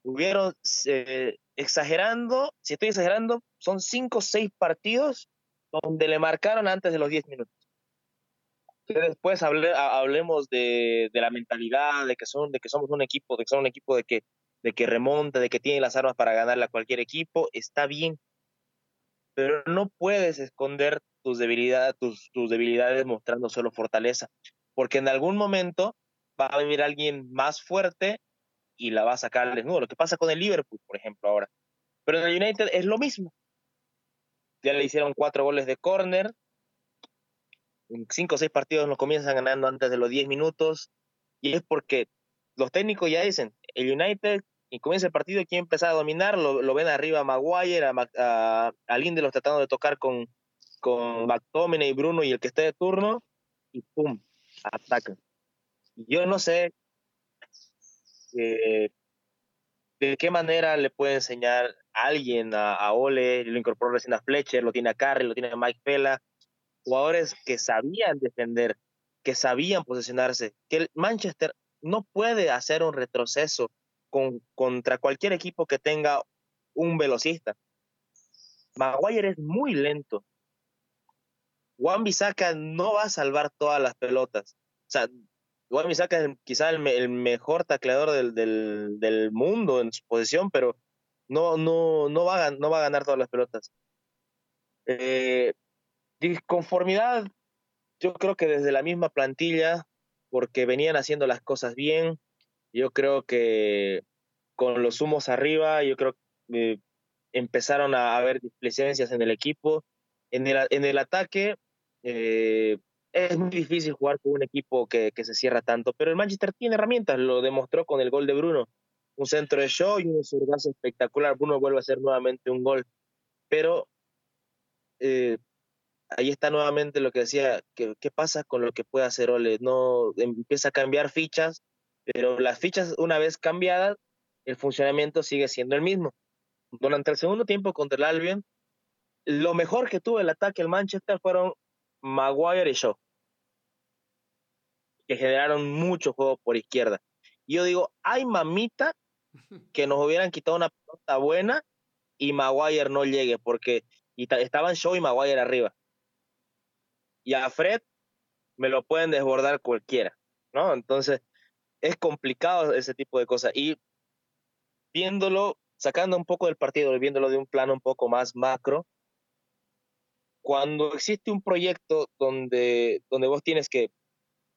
hubieron, eh, exagerando, si estoy exagerando, son cinco o seis partidos donde le marcaron antes de los 10 minutos. Después hablemos de, la mentalidad, de que, son, de que somos un equipo, de que son un equipo de que, de que remonta, de que tiene las armas para ganarle a cualquier equipo, está bien. Pero no puedes esconder tus debilidades, tus, tus debilidades mostrando solo fortaleza, porque en algún momento va a venir alguien más fuerte y la va a sacar al desnudo. Lo que pasa con el Liverpool, por ejemplo, ahora. Pero en el United es lo mismo. Ya le hicieron cuatro goles de córner. Cinco o seis partidos nos comienzan ganando antes de los diez minutos. Y es porque los técnicos ya dicen, el United, y comienza el partido y quiere empezar a dominar, lo, ven arriba a Maguire, a, a, a Lindelof tratando de tocar con, con McTominay y Bruno y el que esté de turno, y ¡pum! Atacan. Yo no sé eh, de qué manera le puede enseñar alguien a, Ole, lo incorporó recién a Fletcher, lo tiene a Carry, lo tiene a Mike Pella, jugadores que sabían defender, que sabían posicionarse, que el Manchester no puede hacer un retroceso con, contra cualquier equipo que tenga un velocista. Maguire es muy lento. Juan Bisaca no va a salvar todas las pelotas. O sea, Igual Misaka es quizá el, mejor tacleador del, mundo en su posición, pero no, no, no, va, a, no va a ganar todas las pelotas. Eh, disconformidad, yo creo que desde la misma plantilla, porque venían haciendo las cosas bien, yo creo que con los humos arriba, yo creo que eh, empezaron a haber displicencias en el equipo. En el, ataque, eh, es muy difícil jugar con un equipo que, se cierra tanto, pero el Manchester tiene herramientas, lo demostró con el gol de Bruno. Un centro de show y un zurdazo espectacular. Bruno vuelve a hacer nuevamente un gol. Pero eh, ahí está nuevamente lo que decía, ¿qué, ¿qué pasa con lo que puede hacer Ole? No, empieza a cambiar fichas, pero las fichas una vez cambiadas, el funcionamiento sigue siendo el mismo. Durante el segundo tiempo contra el Albion, lo mejor que tuvo el ataque el Manchester fueron Maguire y Shaw que generaron mucho juego por izquierda. Y yo digo, hay mamita que nos hubieran quitado una pelota buena y Maguire no llegue, porque estaban Shaw y Maguire arriba. Y a Fred me lo pueden desbordar cualquiera, ¿no? Entonces, es complicado ese tipo de cosas. Y viéndolo, sacando un poco del partido, viéndolo de un plano un poco más macro, cuando existe un proyecto donde, donde vos tienes que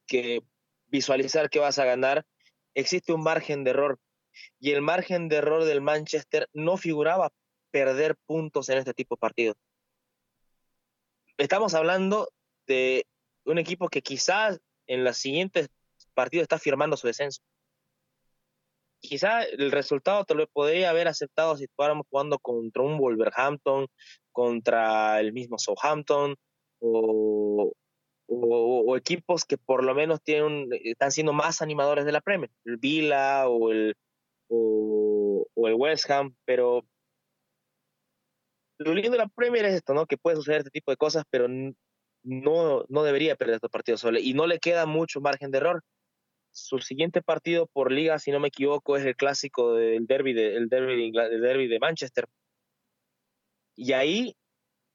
que visualizar que vas a ganar, existe un margen de error. Y el margen de error del Manchester no figuraba perder puntos en este tipo de partidos. Estamos hablando de un equipo que quizás en los siguientes partidos está firmando su descenso. Quizás el resultado te lo podría haber aceptado si estuviéramos jugando contra un Wolverhampton, contra el mismo Southampton o, o, equipos que por lo menos tienen están siendo más animadores de la Premier, el Vila o el, o, el West Ham, pero lo lindo de la Premier es esto, ¿no? Que puede suceder este tipo de cosas, pero no, no debería perder estos partidos solo y no le queda mucho margen de error. Su siguiente partido por liga, si no me equivoco, es el clásico del derby de, el derby de, de Manchester. Y ahí,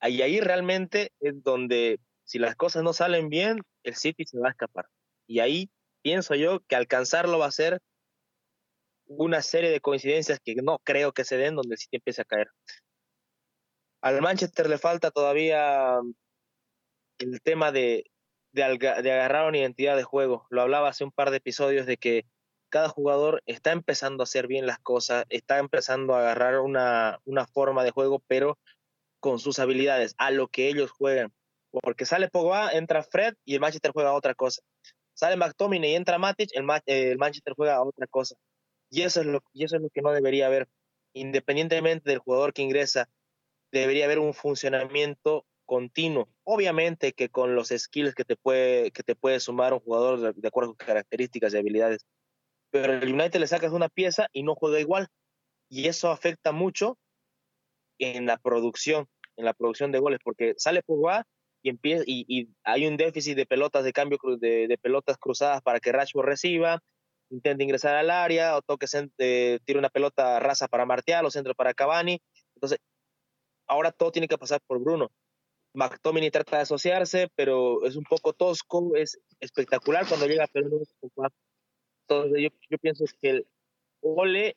ahí, ahí realmente es donde si las cosas no salen bien, el City se va a escapar. Y ahí pienso yo que alcanzarlo va a ser una serie de coincidencias que no creo que se den donde el City empiece a caer. Al Manchester le falta todavía el tema de, de, agarrar una identidad de juego. Lo hablaba hace un par de episodios de que cada jugador está empezando a hacer bien las cosas, está empezando a agarrar una, una forma de juego, pero con sus habilidades, a lo que ellos juegan porque sale Pogba, entra Fred y el Manchester juega a otra cosa. Sale McTominay y entra Matic, el, el Manchester juega a otra cosa. Y eso, es lo, y eso es lo que no debería haber. Independientemente del jugador que ingresa, debería haber un funcionamiento continuo. Obviamente que con los skills que te puede, que te puede sumar un jugador de, acuerdo con características y habilidades. Pero el United le sacas una pieza y no juega igual. Y eso afecta mucho en la producción, en la producción de goles, porque sale Pogba y, empieza, y, hay un déficit de pelotas de cambio de, pelotas cruzadas para que Rashford reciba, intenta ingresar al área o toque, eh, tira una pelota rasa para Martial o centro para Cavani. Entonces, ahora todo tiene que pasar por Bruno. McTominay trata de asociarse, pero es un poco tosco, es espectacular cuando llega, pero no Entonces yo, yo pienso que el Ole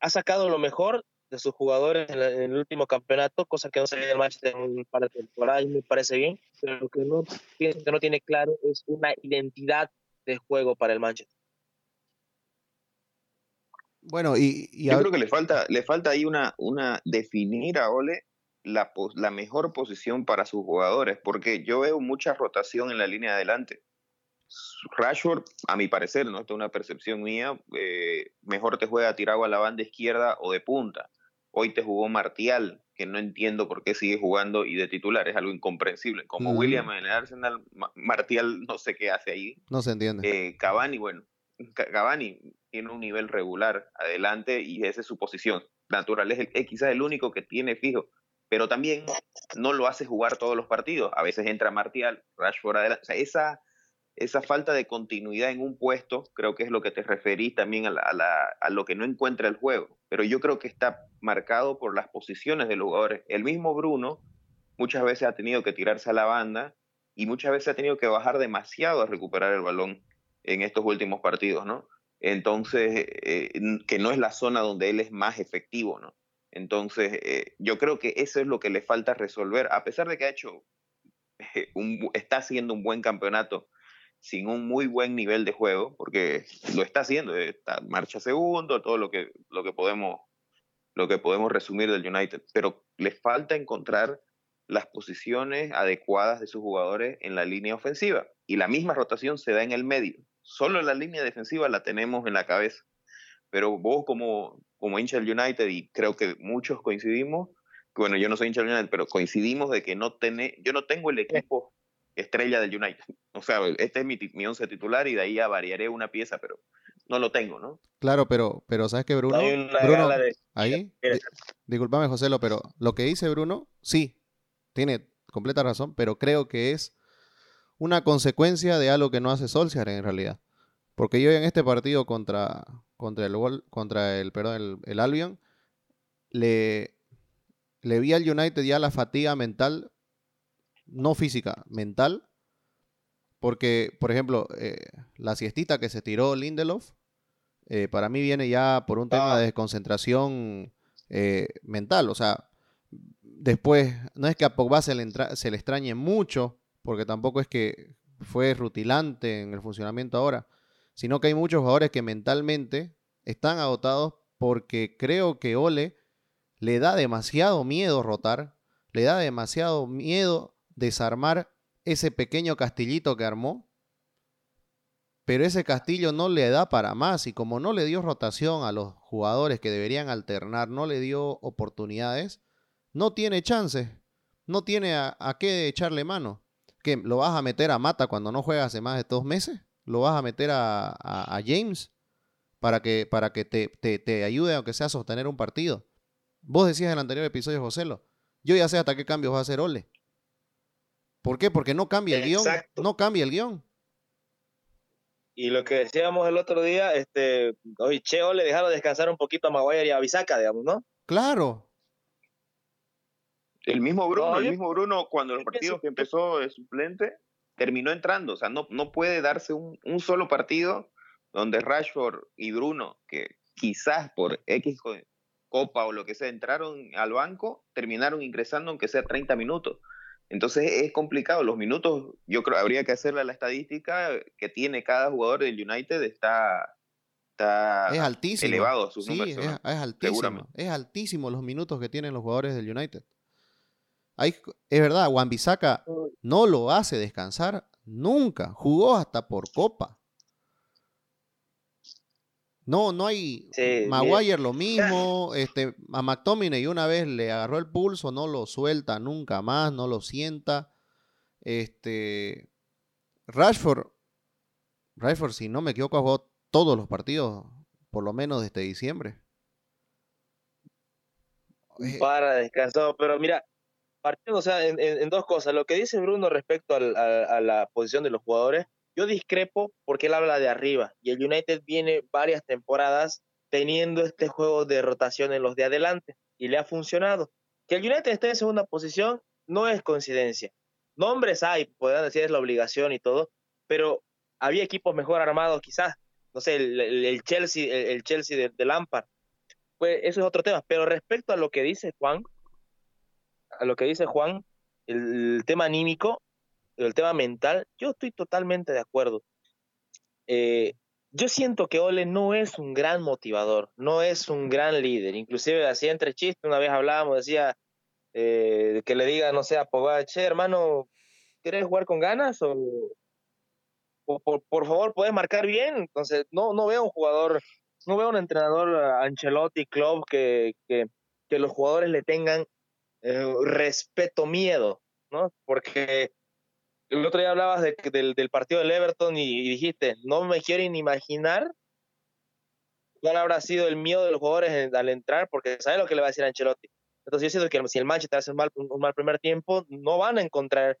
ha sacado lo mejor de sus jugadores en, el último campeonato, cosa que no se ve en el Manchester en un par de temporadas y me parece bien, pero lo que no, que no tiene claro es una identidad de juego para el Manchester. Bueno, y, yo creo que le falta, le falta ahí una, una definir a Ole la, la mejor posición para sus jugadores, porque yo veo mucha rotación en la línea de adelante. Rashford, a mi parecer, no es una percepción mía, eh, mejor te juega tirado a la banda izquierda o de punta. Hoy te jugó Martial, que no entiendo por qué sigue jugando y de titular, es algo incomprensible. Como William en el Arsenal, Martial no sé qué hace ahí. No se entiende. Eh, Cavani, bueno, Cavani tiene un nivel regular adelante y esa es su posición natural. Es, quizás el único que tiene fijo, pero también no lo hace jugar todos los partidos. A veces entra Martial, Rashford adelante. Esa esa falta de continuidad en un puesto, creo que es lo que te referís también a, lo que no encuentra el juego. Pero yo creo que está marcado por las posiciones de los jugadores. El mismo Bruno muchas veces ha tenido que tirarse a la banda y muchas veces ha tenido que bajar demasiado a recuperar el balón en estos últimos partidos, ¿no? Entonces, eh, que no es la zona donde él es más efectivo, ¿no? Entonces, eh, yo creo que eso es lo que le falta resolver, a pesar de que ha hecho, un, está haciendo un buen campeonato sin un muy buen nivel de juego, porque lo está haciendo, está marcha segundo, todo lo que, lo que podemos lo que podemos resumir del United, pero le falta encontrar las posiciones adecuadas de sus jugadores en la línea ofensiva y la misma rotación se da en el medio. Solo la línea defensiva la tenemos en la cabeza. Pero vos como, como hincha del United, y creo que muchos coincidimos, bueno, yo no soy hincha del United, pero coincidimos de que no tiene, yo no tengo el equipo estrella del United. O sea, este es mi, mi once titular y de ahí ya variaré una pieza, pero no lo tengo, ¿no? Claro, pero, pero ¿sabes qué, Bruno? Bruno, ahí, discúlpame, José, pero lo que dice Bruno, sí, tiene completa razón, pero creo que es una consecuencia de algo que no hace Solskjaer en realidad. Porque yo en este partido contra, contra el contra el, perdón, el, el Albion, le, le vi al United ya la fatiga mental no física, mental. Porque, por ejemplo, eh, la siestita que se tiró Lindelof, eh, para mí viene ya por un tema de desconcentración eh, mental. O sea, después, no es que a Pogba se le, se le extrañe mucho, porque tampoco es que fue rutilante en el funcionamiento ahora, sino que hay muchos jugadores que mentalmente están agotados porque creo que Ole le da demasiado miedo rotar, le da demasiado miedo desarmar ese pequeño castillito que armó, pero ese castillo no le da para más y como no le dio rotación a los jugadores que deberían alternar, no le dio oportunidades, no tiene chances, no tiene a, qué echarle mano. ¿Qué? ¿Lo vas a meter a Mata cuando no juega hace más de dos meses? ¿Lo vas a meter a, James para que, para que te, te, ayude, aunque sea a sostener un partido? Vos decías en el anterior episodio, Joselo, yo ya sé hasta qué cambios va a hacer Ole. ¿Por qué? Porque no cambia el guion. No cambia el guion. Y lo que decíamos el otro día, este, hoy Cheo le dejaron descansar un poquito a Maguire y a Bisaca, digamos, ¿no? Claro. El mismo Bruno, el mismo Bruno, cuando los partidos que empezó de suplente, terminó entrando. O sea, no, no puede darse un, un solo partido donde Rashford y Bruno, que quizás por X copa o lo que sea, entraron al banco, terminaron ingresando aunque sea 30 minutos. Entonces es complicado. Los minutos, yo creo, habría que hacerle la estadística que tiene cada jugador del United está, está es altísimo. elevado sus sí, Es, altísimo. Es altísimo los minutos que tienen los jugadores del United. Es verdad, Juan Bisaca no lo hace descansar nunca. Jugó hasta por copa. No, no hay. Maguire lo mismo. Este, a McTominay una vez le agarró el pulso, no lo suelta nunca más, no lo sienta. Este. Rashford. Rashford, si no me equivoco, jugó todos los partidos, por lo menos desde diciembre. Eh, Para descansado, pero mira, partiendo, o sea, en, dos cosas. Lo que dice Bruno respecto a, la posición de los jugadores, yo discrepo porque él habla de arriba y el United viene varias temporadas teniendo este juego de rotación en los de adelante y le ha funcionado. Que el United esté en segunda posición no es coincidencia. Nombres hay, podrán decir es la obligación y todo, pero había equipos mejor armados quizás. No sé, el, Chelsea, el, Chelsea de, de Lampard. Pues eso es otro tema. Pero respecto a lo que dice Juan, a lo que dice Juan, el, tema anímico, el tema mental, yo estoy totalmente de acuerdo. Eh, yo siento que Ole no es un gran motivador, no es un gran líder. Inclusive así entre chistes, una vez hablábamos, decía eh, que le diga, no sé, a Pogba, che, hermano, ¿quieres jugar con ganas? O, por, favor, ¿puedes marcar bien? Entonces, no, no veo un jugador, no veo un entrenador Ancelotti, Club, que, que, que los jugadores le tengan eh, respeto miedo, ¿no? Porque el otro día hablabas de, del, partido del Everton y, dijiste, no me quiero ni imaginar cuál habrá sido el miedo de los jugadores al entrar, porque sabe lo que le va a decir Ancelotti. Entonces yo siento que si el Manchester hace un mal, un mal primer tiempo, no van a encontrar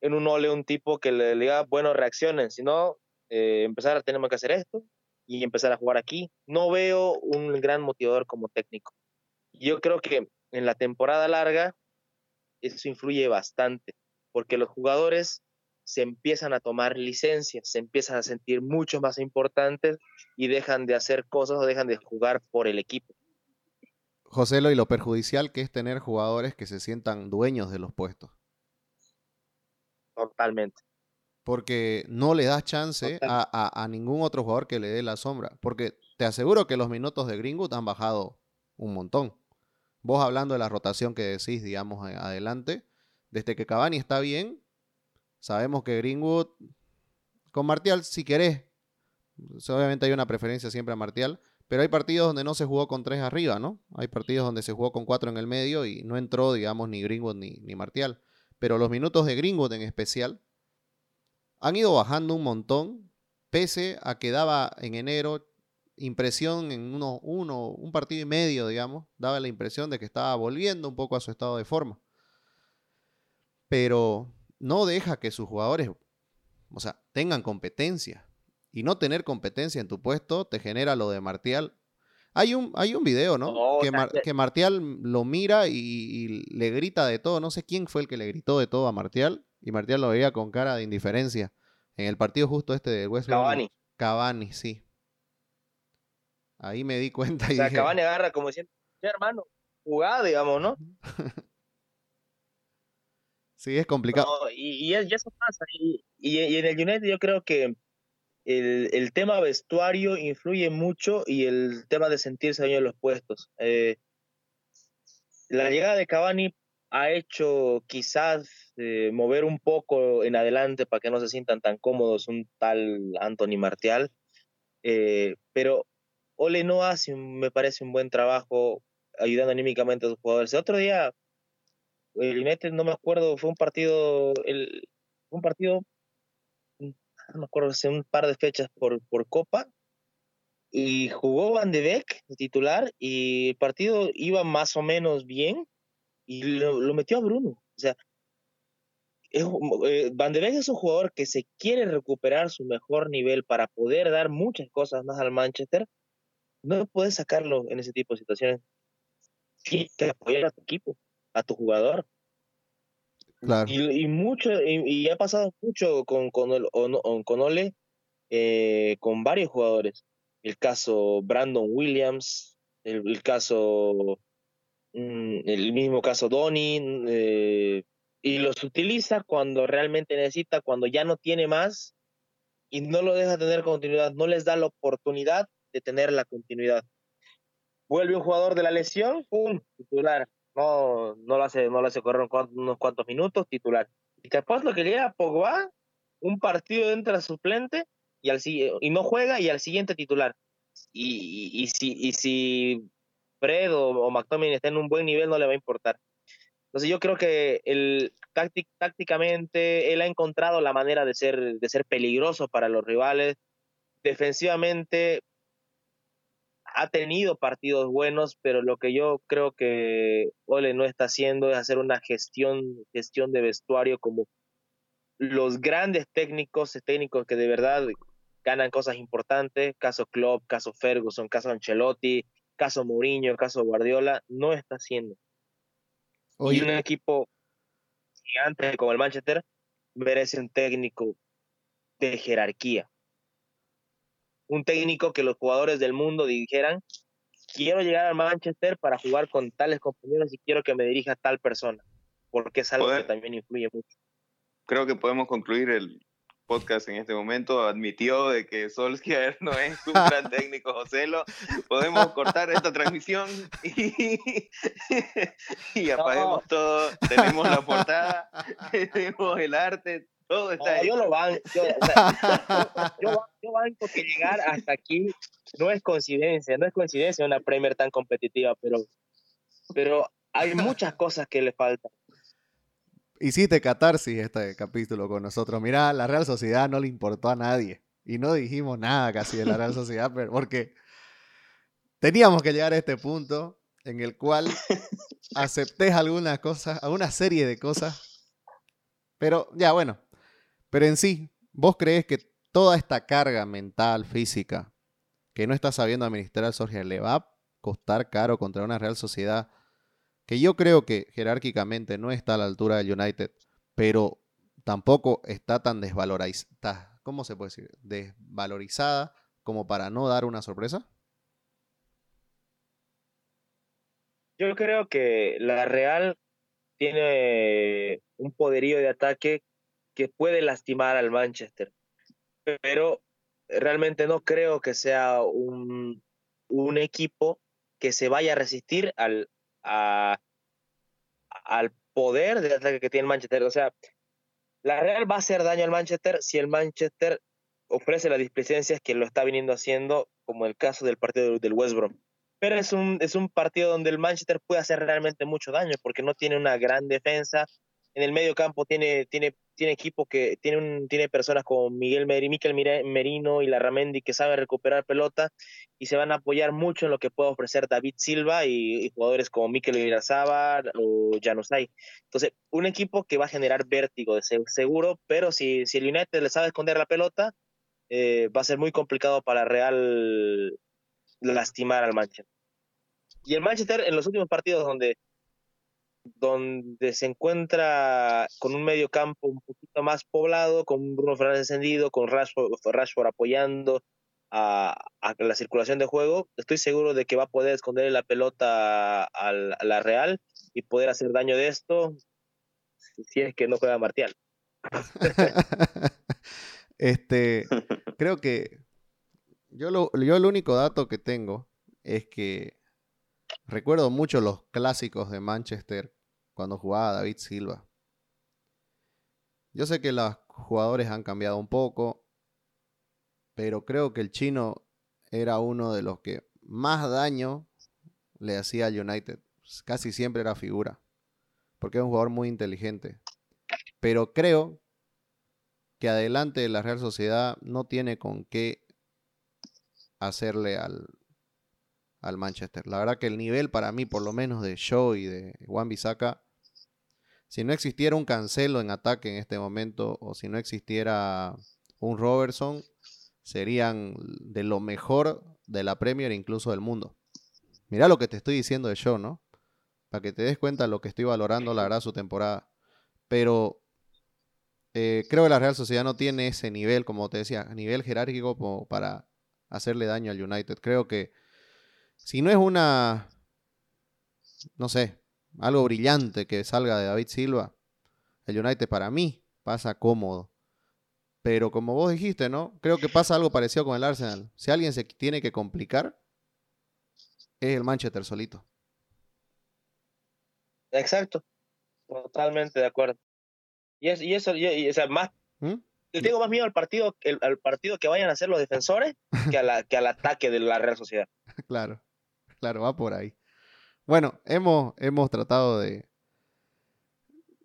en un ole un tipo que le, diga, bueno, reaccionen, sino eh, empezar tenemos que hacer esto y empezar a jugar aquí. No veo un gran motivador como técnico. Yo creo que en la temporada larga, eso influye bastante, porque los jugadores se empiezan a tomar licencias, se empiezan a sentir mucho más importantes y dejan de hacer cosas o dejan de jugar por el equipo. José, lo y lo perjudicial que es tener jugadores que se sientan dueños de los puestos. Totalmente. Porque no le das chance a, a, ningún otro jugador que le dé la sombra. Porque te aseguro que los minutos de Greenwood han bajado un montón. Vos hablando de la rotación que decís, digamos, adelante, desde que Cavani está bien, sabemos que Greenwood, con Martial, si querés, obviamente hay una preferencia siempre a Martial, pero hay partidos donde no se jugó con tres arriba, ¿no? Hay partidos donde se jugó con cuatro en el medio y no entró, digamos, ni Greenwood ni, ni Martial. Pero los minutos de Greenwood en especial han ido bajando un montón, pese a que daba en enero impresión en uno, uno, un partido y medio, digamos, daba la impresión de que estaba volviendo un poco a su estado de forma. Pero no deja que sus jugadores, o sea, tengan competencia. Y no tener competencia en tu puesto te genera lo de Martial. Hay un, hay un video, ¿no? que, Martial lo mira y, le grita de todo. No sé quién fue el que le gritó de todo a Martial. Y Martial lo veía con cara de indiferencia. En el partido justo este de West Cavani. Cavani, sí. Ahí me di cuenta. y sea, dije... agarra como diciendo, hermano, jugada, digamos, ¿no? sí, es complicado. y, eso pasa. Y, en el United yo creo que el, tema vestuario influye mucho y el tema de sentirse dueño de los puestos. Eh, la llegada de Cavani ha hecho quizás eh, mover un poco en adelante para que no se sientan tan cómodos un tal Anthony Martial, eh, pero Ole no hace, me parece, un buen trabajo ayudando anímicamente a sus jugadores. El otro día, el United, no me acuerdo, fue un partido, un partido, no me acuerdo, hace un par de fechas por, por Copa, y jugó Van de Beek titular, y el partido iba más o menos bien, y lo, metió a Bruno. O sea, eh, Van de Beek es un jugador que se quiere recuperar su mejor nivel para poder dar muchas cosas más al Manchester, no puedes sacarlo en ese tipo de situaciones. Tienes que apoyar a tu equipo, a tu jugador. Claro. Y, mucho, y, ha pasado mucho con, con, con Ole, eh, con varios jugadores. El caso Brandon Williams, el, caso, mm, el mismo caso Donny, eh, y los utiliza cuando realmente necesita, cuando ya no tiene más, y no lo deja tener continuidad, no les da la oportunidad de tener la continuidad. Vuelve un jugador de la lesión, ¡pum! titular. No, no lo hace, no lo hace correr unos cuantos minutos, titular. Y capaz lo que llega a Pogba, un partido entra suplente y, al, y no juega y al siguiente titular. Y, y, si, y si Fred o, o, McTominay está en un buen nivel, no le va a importar. Entonces yo creo que el, tácticamente él ha encontrado la manera de ser, de ser peligroso para los rivales. Defensivamente ha tenido partidos buenos, pero lo que yo creo que Ole no está haciendo es hacer una gestión, gestión de vestuario como los grandes técnicos, técnicos que de verdad ganan cosas importantes, caso Klopp, caso Ferguson, caso Ancelotti, caso Mourinho, caso Guardiola, no está haciendo. Y un equipo gigante como el Manchester merece un técnico de jerarquía. Un técnico que los jugadores del mundo dijeran, quiero llegar al Manchester para jugar con tales compañeros y quiero que me dirija tal persona, porque es algo que también influye mucho. Creo que podemos concluir el, podcast en este momento admitió de que Solskjaer no es un gran técnico, Joselo. Podemos cortar esta transmisión y, y apaguemos todo. Tenemos la portada, tenemos el arte, todo está Yo lo banco. Yo, yo, banco que llegar hasta aquí no es coincidencia, no es coincidencia una Premier tan competitiva, pero, pero hay muchas cosas que le faltan hiciste catarsis este capítulo con nosotros. Mirá, la Real Sociedad no le importó a nadie. Y no dijimos nada casi de la Real Sociedad, pero porque teníamos que llegar a este punto en el cual aceptés algunas cosas, alguna serie de cosas. Pero ya, bueno. Pero en sí, ¿vos crees que toda esta carga mental, física, que no está sabiendo administrar Sorge, le va a costar caro contra una Real Sociedad que yo creo que jerárquicamente no está a la altura del United, pero tampoco está tan desvalorizada, ¿cómo se puede decir? Desvalorizada como para no dar una sorpresa. Yo creo que la Real tiene un poderío de ataque que puede lastimar al Manchester, pero realmente no creo que sea un, un equipo que se vaya a resistir al, al poder de ataque que tiene el Manchester. O sea, la Real va a hacer daño al Manchester si el Manchester ofrece las displicencias que lo está viniendo haciendo, como el caso del partido del West Brom. Pero es un, es un partido donde el Manchester puede hacer realmente mucho daño porque no tiene una gran defensa, en el medio campo tiene, tiene, tiene equipo que tiene, un, tiene personas como Miguel Merino y Larramendi que saben recuperar pelota y se van a apoyar mucho en lo que puede ofrecer David Silva y, jugadores como Mikel Virazábal o Januzaj. Entonces, un equipo que va a generar vértigo de seguro, pero si, si el United le sabe esconder la pelota, eh, va a ser muy complicado para Real lastimar al Manchester. Y el Manchester en los últimos partidos donde donde se encuentra con un medio campo un poquito más poblado, con Bruno Fernández encendido, con Rashford, apoyando a, la circulación de juego, estoy seguro de que va a poder esconder la pelota a, la Real y poder hacer daño de esto si es que no juega Martial. este, creo que yo, lo, yo el único dato que tengo es que Recuerdo mucho los clásicos de Manchester cuando jugaba David Silva. Yo sé que los jugadores han cambiado un poco, pero creo que el chino era uno de los que más daño le hacía al United. Casi siempre era figura, porque es un jugador muy inteligente. Pero creo que adelante de la Real Sociedad no tiene con qué hacerle al, al Manchester. La verdad que el nivel para mí, por lo menos de Shaw y de Juan Bisaca, si no existiera un cancelo en ataque en este momento o si no existiera un Robertson, serían de lo mejor de la Premier incluso del mundo. Mira lo que te estoy diciendo de Shaw, ¿no? Para que te des cuenta de lo que estoy valorando, la verdad, su temporada. Pero eh, creo que la Real Sociedad no tiene ese nivel, como te decía, nivel jerárquico para hacerle daño al United. Creo que si no es una, no sé, algo brillante que salga de David Silva, el United para mí pasa cómodo. Pero como vos dijiste, ¿no? Creo que pasa algo parecido con el Arsenal. Si alguien se tiene que complicar, es el Manchester solito. Exacto. Totalmente de acuerdo. Y, eso, y, o sea, más, ¿Mm? le tengo más miedo al partido, al partido que vayan a hacer los defensores que, a la, que al ataque de la Real Sociedad. claro. Claro, va por ahí. Bueno, hemos, hemos tratado de,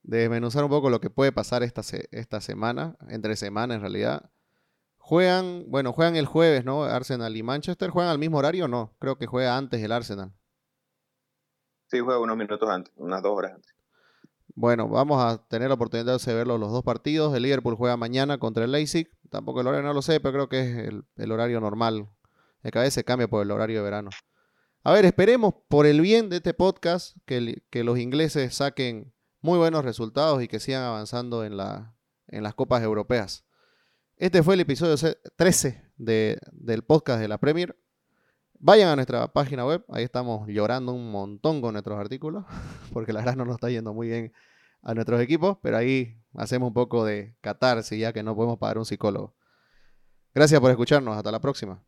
de desmenuzar un poco lo que puede pasar esta, esta semana, entre semana en realidad. Juegan, bueno, juegan el jueves, ¿no? Arsenal y Manchester. ¿Juegan al mismo horario o no? Creo que juega antes el Arsenal. Sí, juega unos minutos antes, unas dos horas antes. Bueno, vamos a tener la oportunidad de ver los dos partidos. El Liverpool juega mañana contra el Leipzig. Tampoco el horario no lo sé, pero creo que es el, horario normal. De cada vez se cambia por el horario de verano. A ver, esperemos por el bien de este podcast que, los ingleses saquen muy buenos resultados y que sigan avanzando en las copas europeas. Este fue el episodio 13 del podcast de la Premier. Vayan a nuestra página web, ahí estamos llorando un montón con nuestros artículos, porque la verdad no nos está yendo muy bien a nuestros equipos, pero ahí hacemos un poco de catarsis ya que no podemos pagar un psicólogo. Gracias por escucharnos, hasta la próxima.